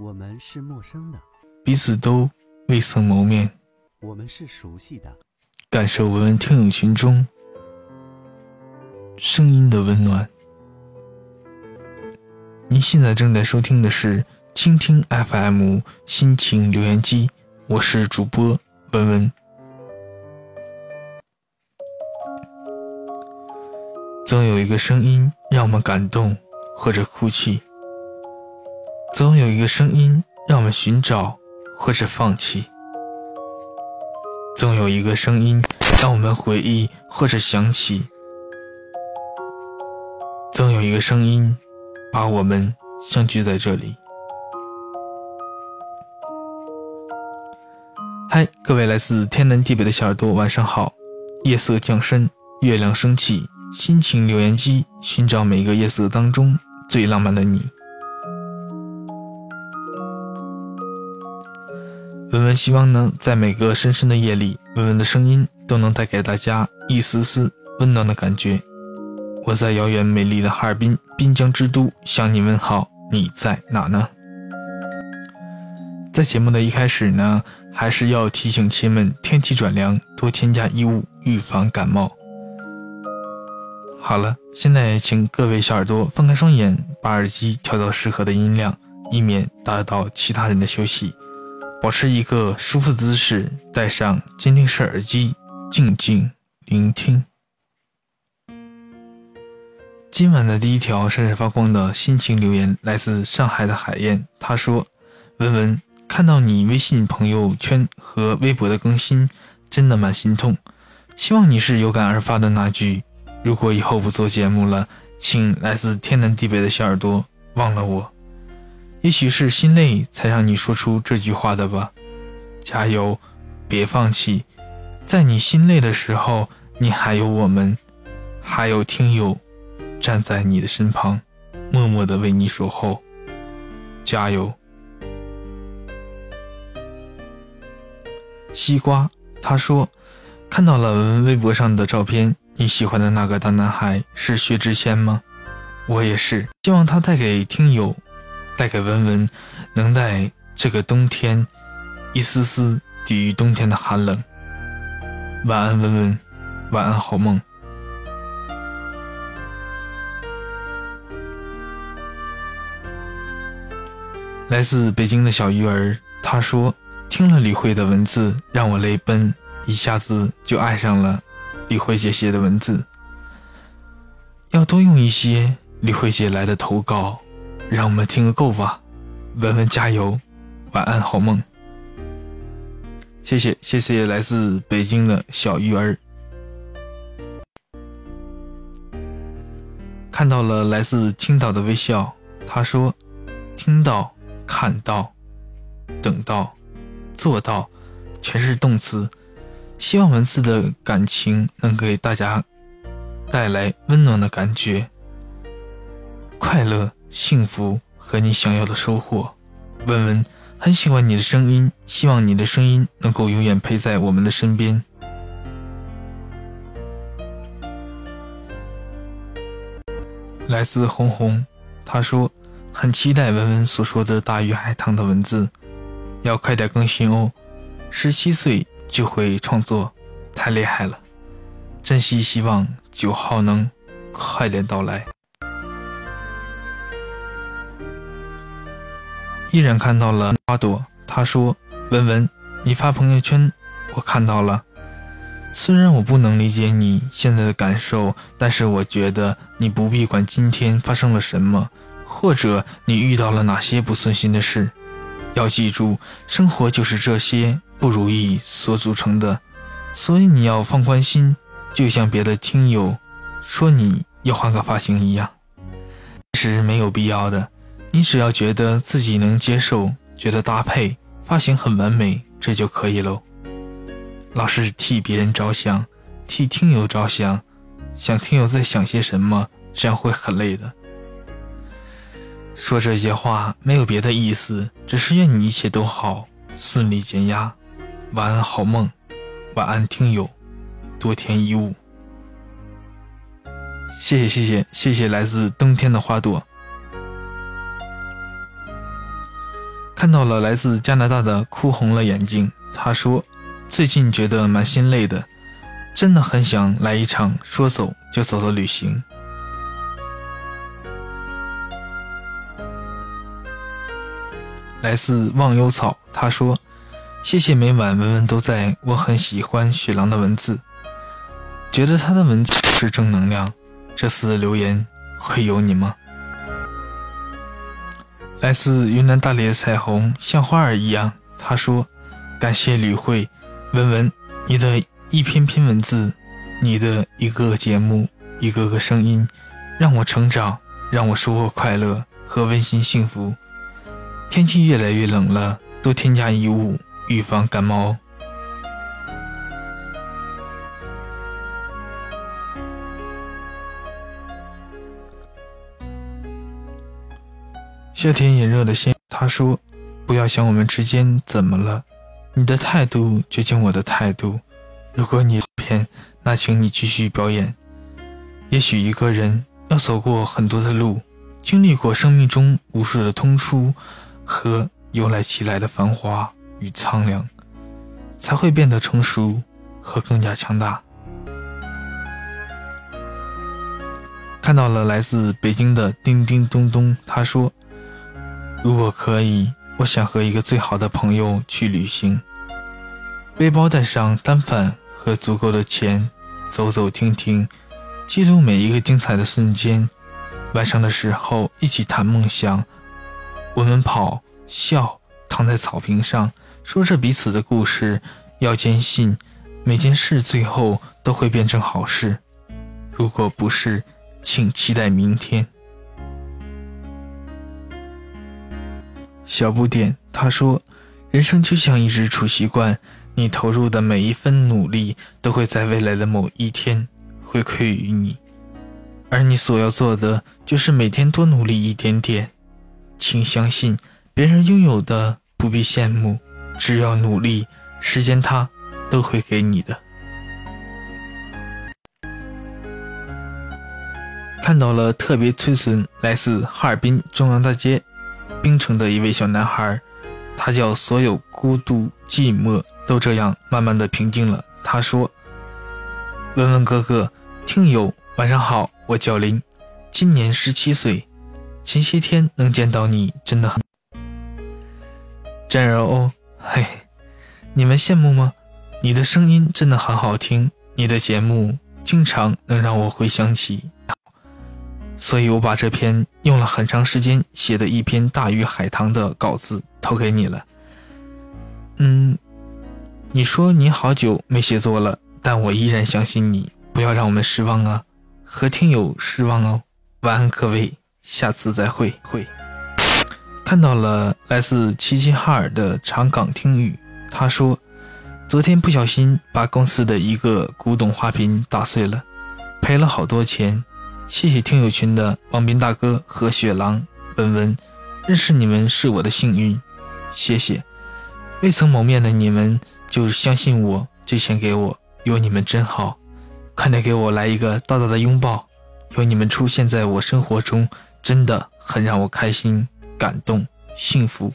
我们是陌生的，彼此都未曾谋面；我们是熟悉的，感受文文听友群中声音的温暖。您现在正在收听的是倾听 FM 心情留言机，我是主播文文。总有一个声音让我们感动，或者哭泣。总有一个声音让我们寻找，或者放弃；总有一个声音让我们回忆，或者想起；总有一个声音把我们相聚在这里。嗨，各位来自天南地北的小耳朵，晚上好！夜色降深，月亮升起，心情留言机寻找每个夜色当中最浪漫的你。文文希望呢，在每个深深的夜里，文文的声音都能带给大家一丝丝温暖的感觉。我在遥远美丽的哈尔滨滨江之都向你问好，你在哪呢？在节目的一开始呢，还是要提醒亲们，天气转凉，多添加衣物，预防感冒。好了，现在请各位小耳朵放开双眼，把耳机调到适合的音量，以免打扰到其他人的休息。保持一个舒服姿势，戴上监听式耳机，静静聆听。今晚的第一条闪闪发光的心情留言来自上海的海燕，他说：“文文，看到你微信朋友圈和微博的更新，真的蛮心痛。希望你是有感而发的那句，如果以后不做节目了，请来自天南地北的小耳朵忘了我。”也许是心累才让你说出这句话的吧，加油，别放弃，在你心累的时候，你还有我们，还有听友，站在你的身旁，默默的为你守候，加油。西瓜，他说，看到了微博上的照片，你喜欢的那个大男孩是薛之谦吗？我也是，希望他带给听友。带给文文，能在这个冬天一丝丝抵御冬天的寒冷。晚安，文文，晚安，好梦。来自北京的小鱼儿，他说：“听了李慧的文字，让我泪奔，一下子就爱上了李慧姐写的文字。要多用一些李慧姐来的投稿。”让我们听个够吧，文文加油，晚安好梦。谢谢谢谢来自北京的小鱼儿，看到了来自青岛的微笑。他说：“听到、看到、等到、做到，全是动词。希望文字的感情能给大家带来温暖的感觉，快乐。”幸福和你想要的收获，文文很喜欢你的声音，希望你的声音能够永远陪在我们的身边。来自红红，他说很期待文文所说的大鱼海棠的文字，要快点更新哦。十七岁就会创作，太厉害了，珍惜希望九号能快点到来。依然看到了花朵，他说：“文文，你发朋友圈，我看到了。虽然我不能理解你现在的感受，但是我觉得你不必管今天发生了什么，或者你遇到了哪些不顺心的事。要记住，生活就是这些不如意所组成的，所以你要放宽心，就像别的听友说你要换个发型一样，是没有必要的。”你只要觉得自己能接受，觉得搭配发型很完美，这就可以喽。老是替别人着想，替听友着想，想听友在想些什么，这样会很累的。说这些话没有别的意思，只是愿你一切都好，顺利减压。晚安，好梦。晚安，听友。多添一物。谢谢谢谢谢谢来自冬天的花朵。看到了来自加拿大的哭红了眼睛，他说：“最近觉得蛮心累的，真的很想来一场说走就走的旅行。”来自忘忧草，他说：“谢谢每晚文文都在，我很喜欢雪狼的文字，觉得他的文字是正能量。这次留言会有你吗？”来自云南大理的彩虹像花儿一样，他说：“感谢吕慧，文文，你的一篇篇文字，你的一个个节目，一个个声音，让我成长，让我收获快乐和温馨幸福。天气越来越冷了，多添加衣物，预防感冒哦。”夏天炎热的心，他说：“不要想我们之间怎么了，你的态度决定我的态度。如果你偏，那请你继续表演。也许一个人要走过很多的路，经历过生命中无数的通出和由来其来的繁华与苍凉，才会变得成熟和更加强大。”看到了来自北京的叮叮咚咚，他说。如果可以，我想和一个最好的朋友去旅行，背包带上单反和足够的钱，走走停停，记录每一个精彩的瞬间。晚上的时候一起谈梦想，我们跑、笑、躺在草坪上，说着彼此的故事。要坚信，每件事最后都会变成好事。如果不是，请期待明天。小不点，他说：“人生就像一只储蓄罐，你投入的每一分努力都会在未来的某一天回馈于你，而你所要做的就是每天多努力一点点。请相信，别人拥有的不必羡慕，只要努力，时间它都会给你的。”看到了特别推损，来自哈尔滨中央大街。冰城的一位小男孩，他叫所有孤独寂寞都这样慢慢的平静了。他说：“文文哥哥，听友晚上好，我叫林，今年十七岁。前些天能见到你，真的很真人哦，嘿，你们羡慕吗？你的声音真的很好听，你的节目经常能让我回想起。”所以我把这篇用了很长时间写的一篇大鱼海棠的稿子投给你了。嗯，你说你好久没写作了，但我依然相信你，不要让我们失望啊，和听友失望哦。晚安各位，下次再会。会看到了来自齐齐哈尔的长岗听雨，他说，昨天不小心把公司的一个古董花瓶打碎了，赔了好多钱。谢谢听友群的王斌大哥和雪狼文文，认识你们是我的幸运，谢谢。未曾谋面的你们就相信我，借钱给我，有你们真好。快点给我来一个大大的拥抱，有你们出现在我生活中，真的很让我开心、感动、幸福。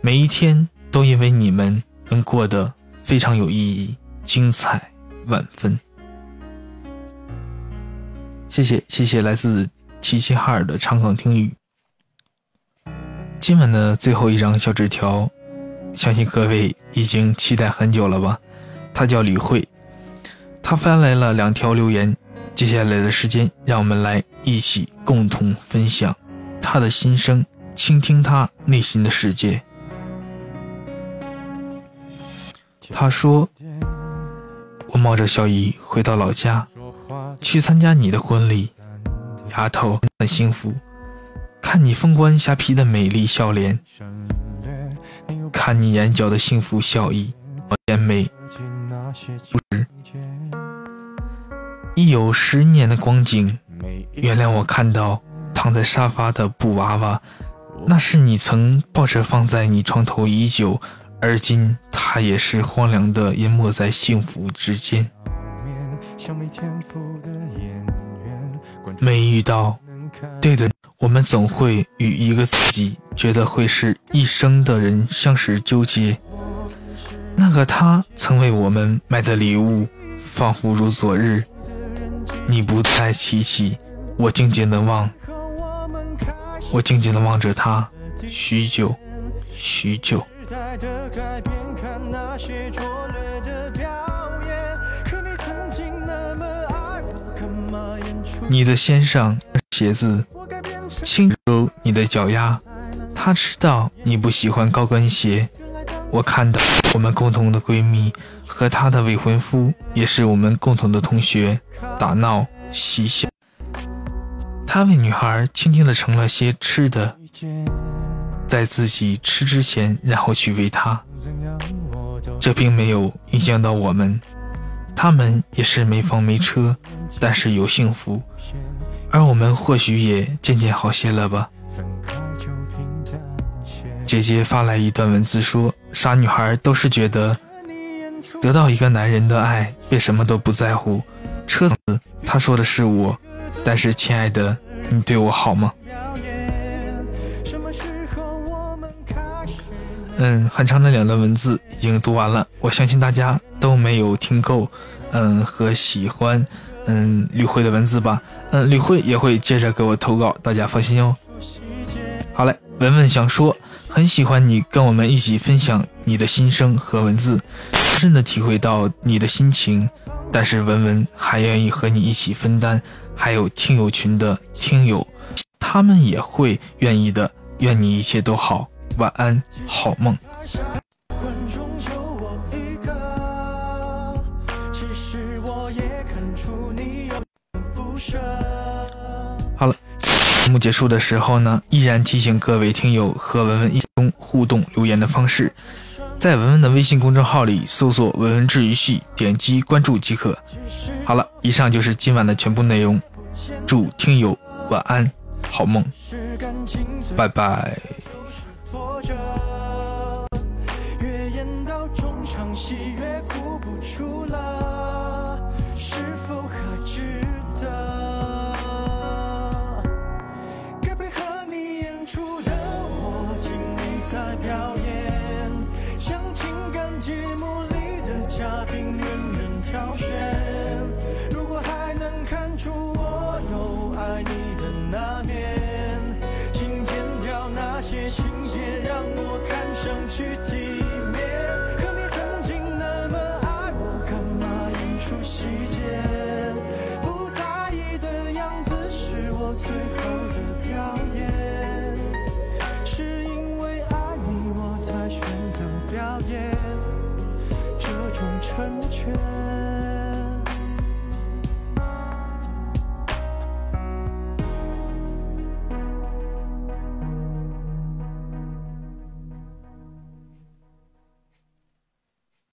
每一天都因为你们能过得非常有意义、精彩万分。谢谢谢谢来自齐齐哈尔的长岗听雨。今晚的最后一张小纸条，相信各位已经期待很久了吧？他叫李慧，他发来了两条留言。接下来的时间，让我们来一起共同分享他的心声，倾听他内心的世界。他说：“我冒着小雨回到老家。”去参加你的婚礼，丫头很幸福。看你凤冠霞帔的美丽笑脸，看你眼角的幸福笑意，甜美不知。已有十年的光景，原谅我看到躺在沙发的布娃娃，那是你曾抱着放在你床头已久，而今它也是荒凉的，淹没在幸福之间。没遇到对的，我们总会与一个自己觉得会是一生的人相识纠结。那个他曾为我们买的礼物，仿佛如昨日。你不再提起，我静静的望，我静静的望着他，许久，许久。你的先生鞋子，轻柔你的脚丫。他知道你不喜欢高跟鞋。我看到我们共同的闺蜜和她的未婚夫，也是我们共同的同学，打闹嬉笑。他为女孩轻轻地盛了些吃的，在自己吃之前，然后去喂她。这并没有影响到我们，他们也是没房没车，但是有幸福，而我们或许也渐渐好些了吧。姐姐发来一段文字说：“傻女孩都是觉得得到一个男人的爱，便什么都不在乎。车子，他说的是我，但是亲爱的，你对我好吗？”嗯，很长的两段文字已经读完了，我相信大家都没有听够，嗯，和喜欢，嗯，吕慧的文字吧，嗯，吕慧也会接着给我投稿，大家放心哦。好嘞，文文想说，很喜欢你跟我们一起分享你的心声和文字，深深的体会到你的心情，但是文文还愿意和你一起分担，还有听友群的听友，他们也会愿意的，愿你一切都好。晚安，好梦。好了，节目结束的时候呢，依然提醒各位听友和文文一中互动留言的方式，在文文的微信公众号里搜索“文文治愈系”，点击关注即可。好了，以上就是今晚的全部内容，祝听友晚安，好梦，拜拜。在表演，像情感节目里的嘉宾任人挑选。如果还能看出我有爱你的那面，请剪掉那些情节，让我看上去甜。